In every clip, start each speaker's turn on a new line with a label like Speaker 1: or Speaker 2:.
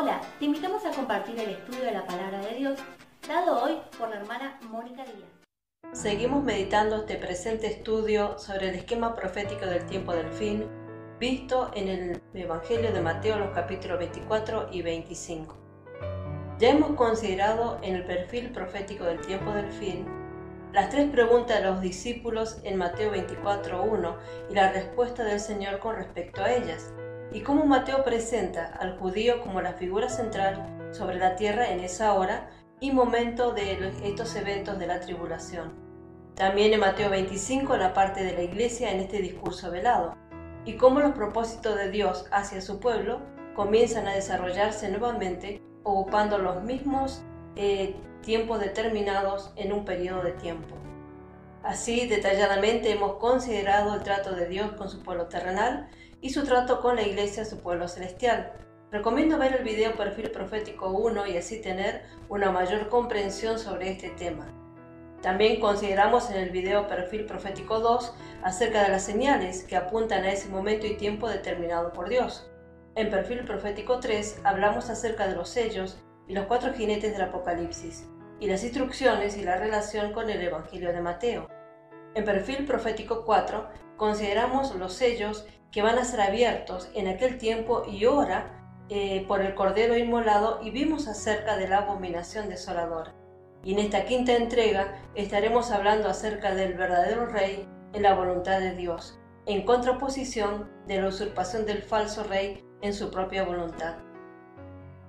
Speaker 1: Hola, te invitamos a compartir el estudio de la palabra de Dios, dado hoy por la hermana Mónica Díaz.
Speaker 2: Seguimos meditando este presente estudio sobre el esquema profético del tiempo del fin, visto en el Evangelio de Mateo los capítulos 24 y 25. Ya hemos considerado en el perfil profético del tiempo del fin las tres preguntas de los discípulos en Mateo 24.1 y la respuesta del Señor con respecto a ellas y cómo Mateo presenta al judío como la figura central sobre la tierra en esa hora y momento de estos eventos de la tribulación. También en Mateo 25 la parte de la iglesia en este discurso velado, y cómo los propósitos de Dios hacia su pueblo comienzan a desarrollarse nuevamente ocupando los mismos eh, tiempos determinados en un periodo de tiempo. Así, detalladamente hemos considerado el trato de Dios con su pueblo terrenal y su trato con la iglesia, su pueblo celestial. Recomiendo ver el video Perfil Profético 1 y así tener una mayor comprensión sobre este tema. También consideramos en el video Perfil Profético 2 acerca de las señales que apuntan a ese momento y tiempo determinado por Dios. En Perfil Profético 3 hablamos acerca de los sellos y los cuatro jinetes del Apocalipsis, y las instrucciones y la relación con el Evangelio de Mateo. En Perfil Profético 4 consideramos los sellos que van a ser abiertos en aquel tiempo y hora eh, por el Cordero Inmolado y vimos acerca de la abominación desoladora. Y en esta quinta entrega estaremos hablando acerca del verdadero Rey en la voluntad de Dios, en contraposición de la usurpación del falso Rey en su propia voluntad.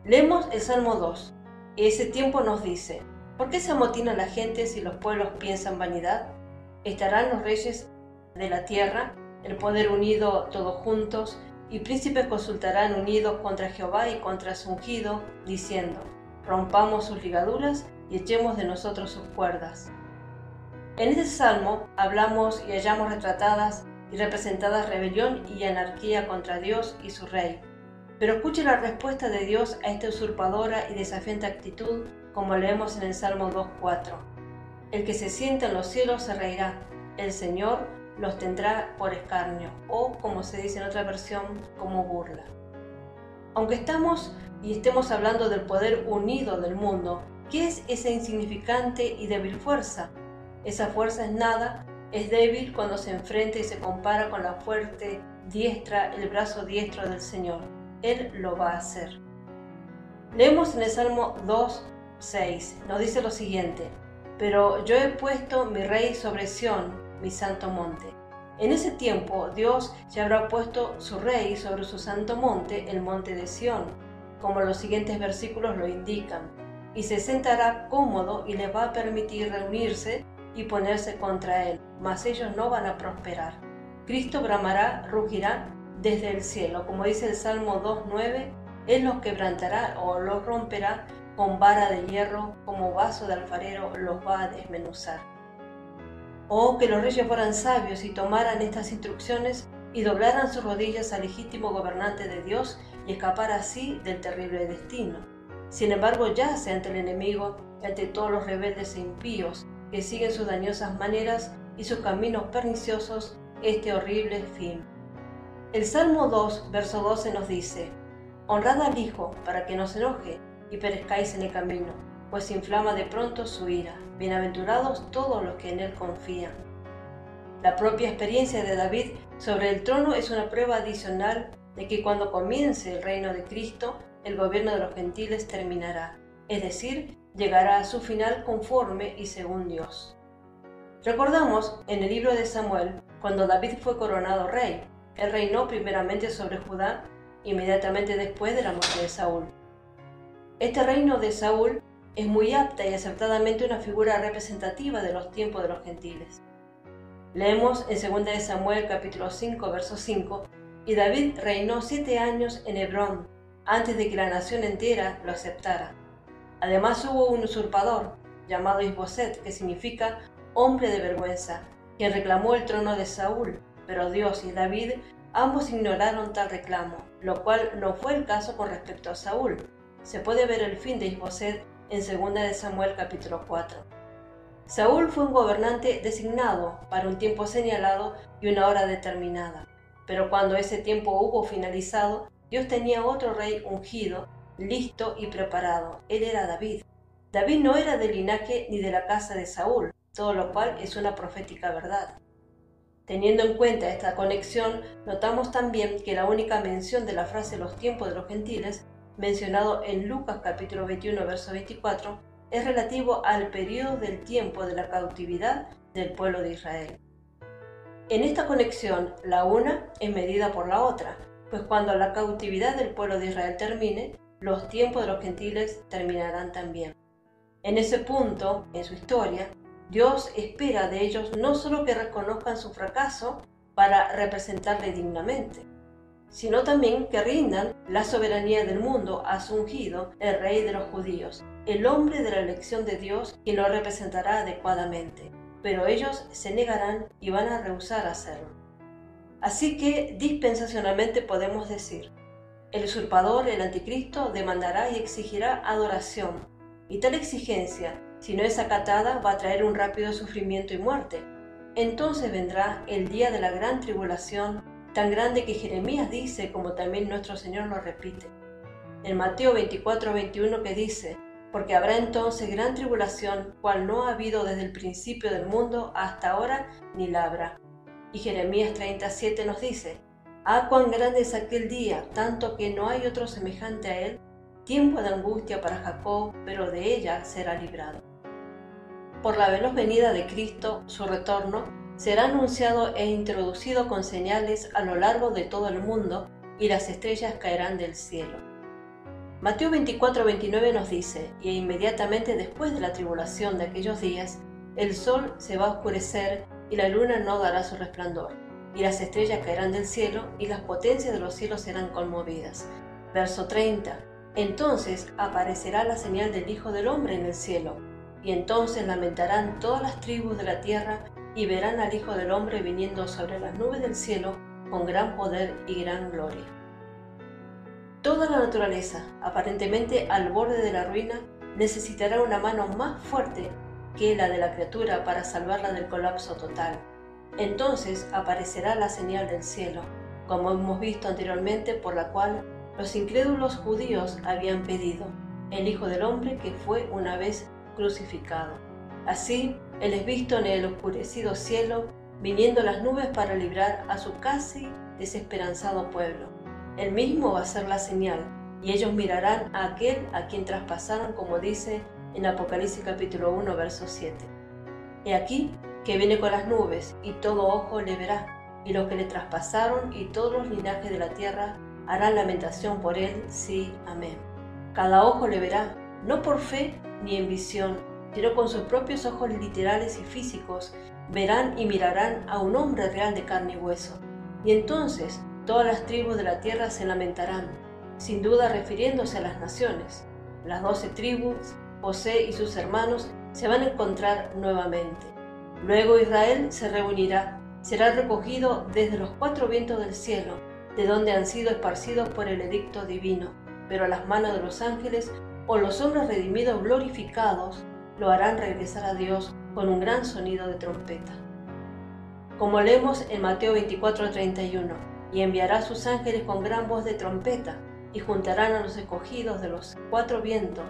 Speaker 2: Leemos el Salmo 2. Y ese tiempo nos dice, ¿por qué se amotina la gente si los pueblos piensan vanidad? ¿Estarán los reyes de la tierra, el poder unido todos juntos, y príncipes consultarán unidos contra Jehová y contra su ungido, diciendo, rompamos sus ligaduras y echemos de nosotros sus cuerdas. En este salmo hablamos y hallamos retratadas y representadas rebelión y anarquía contra Dios y su rey. Pero escuche la respuesta de Dios a esta usurpadora y desafiante actitud, como leemos en el Salmo 2.4. El que se sienta en los cielos se reirá, el Señor los tendrá por escarnio, o como se dice en otra versión, como burla. Aunque estamos y estemos hablando del poder unido del mundo, ¿qué es esa insignificante y débil fuerza? Esa fuerza es nada, es débil cuando se enfrenta y se compara con la fuerte diestra, el brazo diestro del Señor. Él lo va a hacer. Leemos en el Salmo 2, 6, nos dice lo siguiente, pero yo he puesto mi rey sobre Sión, mi santo monte. En ese tiempo Dios ya habrá puesto su rey sobre su santo monte, el monte de Sión, como los siguientes versículos lo indican, y se sentará cómodo y les va a permitir reunirse y ponerse contra él, mas ellos no van a prosperar. Cristo bramará, rugirá desde el cielo, como dice el Salmo 2.9, Él los quebrantará o los romperá con vara de hierro, como vaso de alfarero los va a desmenuzar. Oh, que los reyes fueran sabios y tomaran estas instrucciones y doblaran sus rodillas al legítimo gobernante de Dios y escapar así del terrible destino. Sin embargo, yace ante el enemigo ante todos los rebeldes e impíos que siguen sus dañosas maneras y sus caminos perniciosos este horrible fin. El Salmo 2, verso 12 nos dice, Honrad al Hijo para que no se enoje y perezcáis en el camino, pues inflama de pronto su ira. Bienaventurados todos los que en Él confían. La propia experiencia de David sobre el trono es una prueba adicional de que cuando comience el reino de Cristo, el gobierno de los gentiles terminará, es decir, llegará a su final conforme y según Dios. Recordamos en el libro de Samuel cuando David fue coronado rey, él reinó primeramente sobre Judá, inmediatamente después de la muerte de Saúl. Este reino de Saúl es muy apta y acertadamente una figura representativa de los tiempos de los gentiles. Leemos en 2 Samuel capítulo 5, verso 5, y David reinó siete años en Hebrón, antes de que la nación entera lo aceptara. Además hubo un usurpador, llamado Isboset, que significa hombre de vergüenza, quien reclamó el trono de Saúl, pero Dios y David ambos ignoraron tal reclamo, lo cual no fue el caso con respecto a Saúl. Se puede ver el fin de Isboset en 2 de Samuel capítulo 4. Saúl fue un gobernante designado para un tiempo señalado y una hora determinada, pero cuando ese tiempo hubo finalizado, Dios tenía otro rey ungido, listo y preparado. Él era David. David no era del linaje ni de la casa de Saúl, todo lo cual es una profética verdad. Teniendo en cuenta esta conexión, notamos también que la única mención de la frase los tiempos de los gentiles, mencionado en Lucas capítulo 21, verso 24, es relativo al periodo del tiempo de la cautividad del pueblo de Israel. En esta conexión, la una es medida por la otra, pues cuando la cautividad del pueblo de Israel termine, los tiempos de los gentiles terminarán también. En ese punto, en su historia, Dios espera de ellos no solo que reconozcan su fracaso para representarle dignamente, sino también que rindan la soberanía del mundo a su ungido, el rey de los judíos, el hombre de la elección de Dios, quien lo representará adecuadamente. Pero ellos se negarán y van a rehusar hacerlo. Así que dispensacionalmente podemos decir, el usurpador, el anticristo, demandará y exigirá adoración, y tal exigencia si no es acatada, va a traer un rápido sufrimiento y muerte. Entonces vendrá el día de la gran tribulación, tan grande que Jeremías dice, como también nuestro Señor lo repite. En Mateo 24, 21 que dice, porque habrá entonces gran tribulación, cual no ha habido desde el principio del mundo hasta ahora, ni la habrá. Y Jeremías 37 nos dice, Ah, cuán grande es aquel día, tanto que no hay otro semejante a él, tiempo de angustia para Jacob, pero de ella será librado. Por la veloz venida de Cristo, su retorno, será anunciado e introducido con señales a lo largo de todo el mundo y las estrellas caerán del cielo. Mateo 24-29 nos dice, y inmediatamente después de la tribulación de aquellos días, el sol se va a oscurecer y la luna no dará su resplandor, y las estrellas caerán del cielo y las potencias de los cielos serán conmovidas. Verso 30. Entonces aparecerá la señal del Hijo del Hombre en el cielo y entonces lamentarán todas las tribus de la tierra y verán al Hijo del Hombre viniendo sobre las nubes del cielo con gran poder y gran gloria. Toda la naturaleza, aparentemente al borde de la ruina, necesitará una mano más fuerte que la de la criatura para salvarla del colapso total. Entonces aparecerá la señal del cielo, como hemos visto anteriormente, por la cual los incrédulos judíos habían pedido, el Hijo del Hombre que fue una vez crucificado. Así, Él es visto en el oscurecido cielo, viniendo las nubes para librar a su casi desesperanzado pueblo. Él mismo va a ser la señal, y ellos mirarán a aquel a quien traspasaron, como dice en Apocalipsis capítulo 1, verso 7. He aquí que viene con las nubes, y todo ojo le verá, y los que le traspasaron y todos los linajes de la tierra harán lamentación por él, sí, amén. Cada ojo le verá, no por fe, ni en visión, sino con sus propios ojos literales y físicos, verán y mirarán a un hombre real de carne y hueso. Y entonces todas las tribus de la tierra se lamentarán, sin duda refiriéndose a las naciones. Las doce tribus, José y sus hermanos, se van a encontrar nuevamente. Luego Israel se reunirá, será recogido desde los cuatro vientos del cielo, de donde han sido esparcidos por el edicto divino, pero a las manos de los ángeles o los hombres redimidos glorificados lo harán regresar a Dios con un gran sonido de trompeta. Como leemos en Mateo 24:31, y enviará sus ángeles con gran voz de trompeta, y juntarán a los escogidos de los cuatro vientos,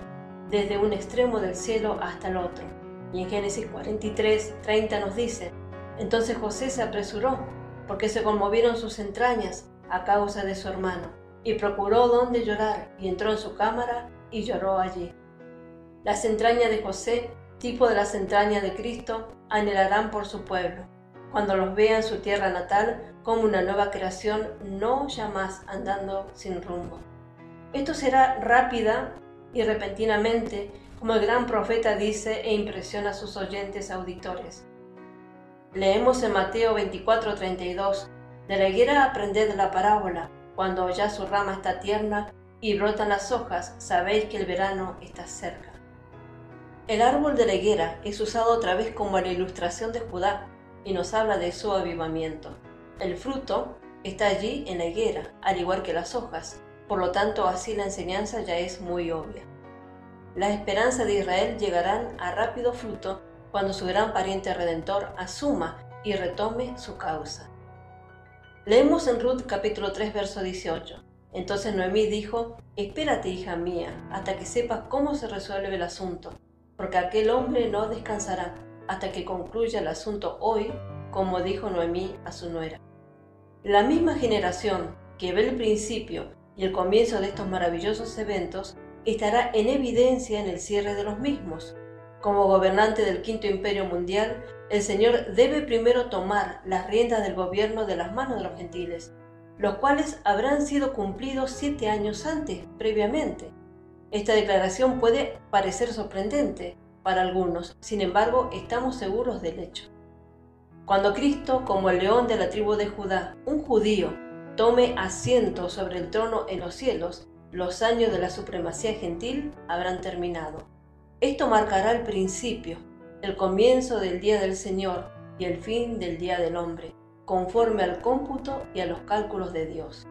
Speaker 2: desde un extremo del cielo hasta el otro. Y en Génesis 43:30 nos dice, entonces José se apresuró, porque se conmovieron sus entrañas a causa de su hermano, y procuró donde llorar, y entró en su cámara y lloró allí. Las entrañas de José, tipo de las entrañas de Cristo, anhelarán por su pueblo, cuando los vea en su tierra natal como una nueva creación, no ya más andando sin rumbo. Esto será rápida y repentinamente, como el gran profeta dice e impresiona a sus oyentes auditores. Leemos en Mateo 24:32, de la higuera aprended la parábola, cuando ya su rama está tierna y brotan las hojas, sabéis que el verano está cerca. El árbol de la higuera es usado otra vez como la ilustración de Judá y nos habla de su avivamiento. El fruto está allí en la higuera, al igual que las hojas, por lo tanto así la enseñanza ya es muy obvia. Las esperanzas de Israel llegarán a rápido fruto cuando su gran pariente redentor asuma y retome su causa. Leemos en Ruth capítulo 3 verso 18. Entonces Noemí dijo, Espérate, hija mía, hasta que sepas cómo se resuelve el asunto, porque aquel hombre no descansará hasta que concluya el asunto hoy, como dijo Noemí a su nuera. La misma generación que ve el principio y el comienzo de estos maravillosos eventos estará en evidencia en el cierre de los mismos. Como gobernante del quinto imperio mundial, el Señor debe primero tomar las riendas del gobierno de las manos de los gentiles los cuales habrán sido cumplidos siete años antes, previamente. Esta declaración puede parecer sorprendente para algunos, sin embargo estamos seguros del hecho. Cuando Cristo, como el león de la tribu de Judá, un judío, tome asiento sobre el trono en los cielos, los años de la supremacía gentil habrán terminado. Esto marcará el principio, el comienzo del día del Señor y el fin del día del hombre conforme al cómputo y a los cálculos de Dios.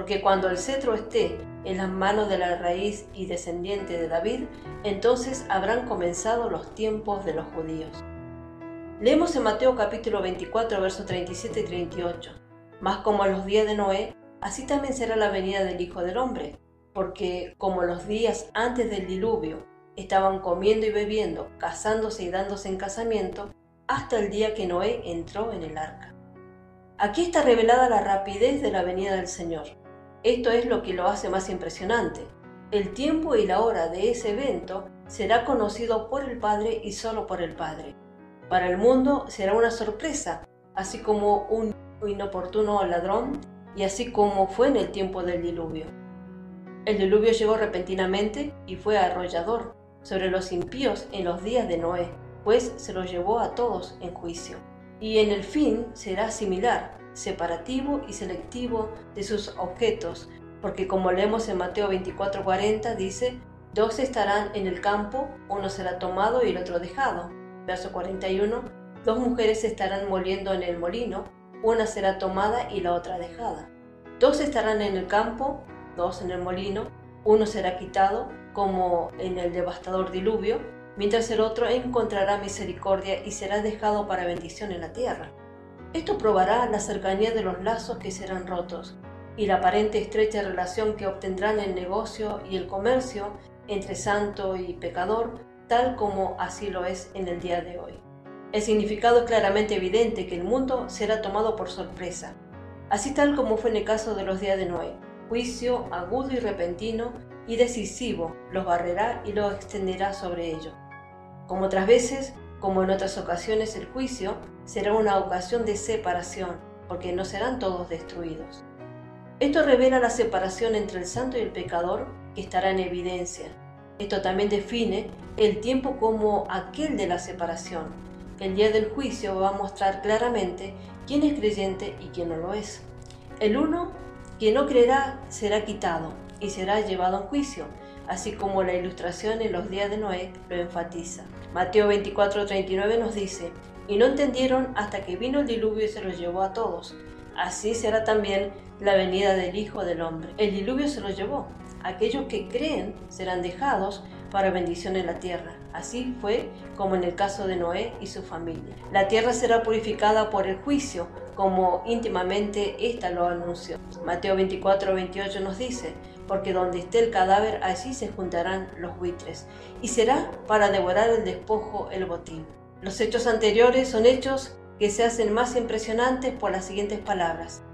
Speaker 2: Porque cuando el cetro esté en las manos de la raíz y descendiente de David, entonces habrán comenzado los tiempos de los judíos. Leemos en Mateo capítulo 24, versos 37 y 38. Más como los días de Noé, así también será la venida del Hijo del Hombre, porque como los días antes del diluvio estaban comiendo y bebiendo, casándose y dándose en casamiento, hasta el día que Noé entró en el arca. Aquí está revelada la rapidez de la venida del Señor. Esto es lo que lo hace más impresionante. El tiempo y la hora de ese evento será conocido por el Padre y solo por el Padre. Para el mundo será una sorpresa, así como un inoportuno ladrón y así como fue en el tiempo del diluvio. El diluvio llegó repentinamente y fue arrollador sobre los impíos en los días de Noé, pues se los llevó a todos en juicio y en el fin será similar, separativo y selectivo de sus objetos, porque como leemos en Mateo 24:40 dice, dos estarán en el campo, uno será tomado y el otro dejado. Verso 41, dos mujeres estarán moliendo en el molino, una será tomada y la otra dejada. Dos estarán en el campo, dos en el molino, uno será quitado, como en el devastador diluvio, mientras el otro encontrará misericordia y será dejado para bendición en la tierra. Esto probará la cercanía de los lazos que serán rotos y la aparente estrecha relación que obtendrán el negocio y el comercio entre santo y pecador, tal como así lo es en el día de hoy. El significado es claramente evidente que el mundo será tomado por sorpresa, así tal como fue en el caso de los días de Noé. Juicio agudo y repentino y decisivo los barrerá y lo extenderá sobre ellos. Como otras veces, como en otras ocasiones, el juicio será una ocasión de separación, porque no serán todos destruidos. Esto revela la separación entre el santo y el pecador que estará en evidencia. Esto también define el tiempo como aquel de la separación. El día del juicio va a mostrar claramente quién es creyente y quién no lo es. El uno que no creerá será quitado y será llevado a juicio, así como la ilustración en los días de Noé lo enfatiza. Mateo 24:39 nos dice, y no entendieron hasta que vino el diluvio y se los llevó a todos. Así será también la venida del Hijo del Hombre. El diluvio se los llevó. Aquellos que creen serán dejados para bendición en la tierra. Así fue como en el caso de Noé y su familia. La tierra será purificada por el juicio, como íntimamente ésta lo anunció. Mateo 24, 28 nos dice, porque donde esté el cadáver, allí se juntarán los buitres, y será para devorar el despojo el botín. Los hechos anteriores son hechos que se hacen más impresionantes por las siguientes palabras.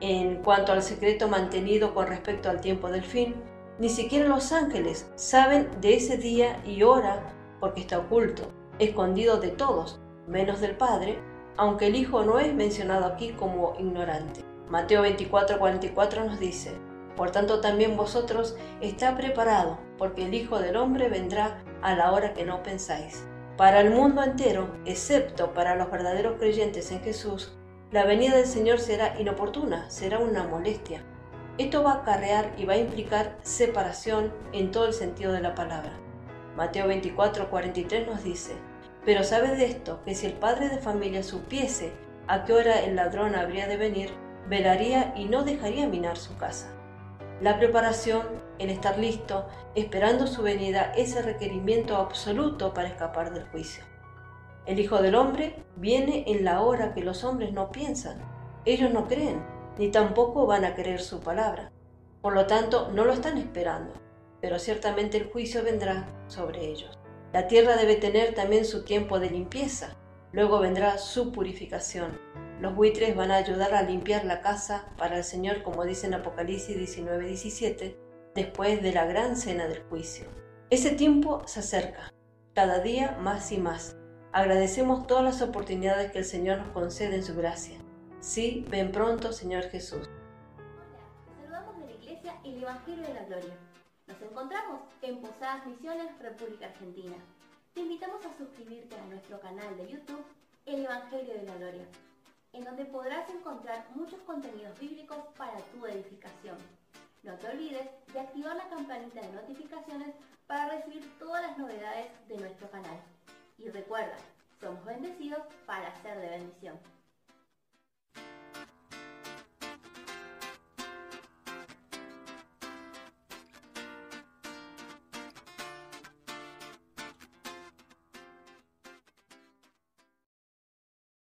Speaker 2: En cuanto al secreto mantenido con respecto al tiempo del fin, ni siquiera los ángeles saben de ese día y hora porque está oculto, escondido de todos, menos del Padre, aunque el Hijo no es mencionado aquí como ignorante. Mateo 24:44 nos dice, por tanto también vosotros está preparado, porque el Hijo del Hombre vendrá a la hora que no pensáis. Para el mundo entero, excepto para los verdaderos creyentes en Jesús, la venida del Señor será inoportuna, será una molestia. Esto va a acarrear y va a implicar separación en todo el sentido de la palabra. Mateo 24, 43 nos dice, pero sabes de esto, que si el padre de familia supiese a qué hora el ladrón habría de venir, velaría y no dejaría minar su casa. La preparación, el estar listo, esperando su venida, es el requerimiento absoluto para escapar del juicio. El Hijo del Hombre viene en la hora que los hombres no piensan. Ellos no creen, ni tampoco van a creer su palabra. Por lo tanto, no lo están esperando, pero ciertamente el juicio vendrá sobre ellos. La tierra debe tener también su tiempo de limpieza, luego vendrá su purificación. Los buitres van a ayudar a limpiar la casa para el Señor, como dice en Apocalipsis 19:17, después de la gran cena del juicio. Ese tiempo se acerca, cada día más y más. Agradecemos todas las oportunidades que el Señor nos concede en su gracia. Sí, ven pronto, Señor Jesús.
Speaker 1: Hola, saludamos de la Iglesia El Evangelio de la Gloria. Nos encontramos en Posadas Misiones, República Argentina. Te invitamos a suscribirte a nuestro canal de YouTube El Evangelio de la Gloria, en donde podrás encontrar muchos contenidos bíblicos para tu edificación. No te olvides de activar la campanita de notificaciones para recibir todas las novedades de nuestro canal. Y recuerda, somos bendecidos para ser de bendición.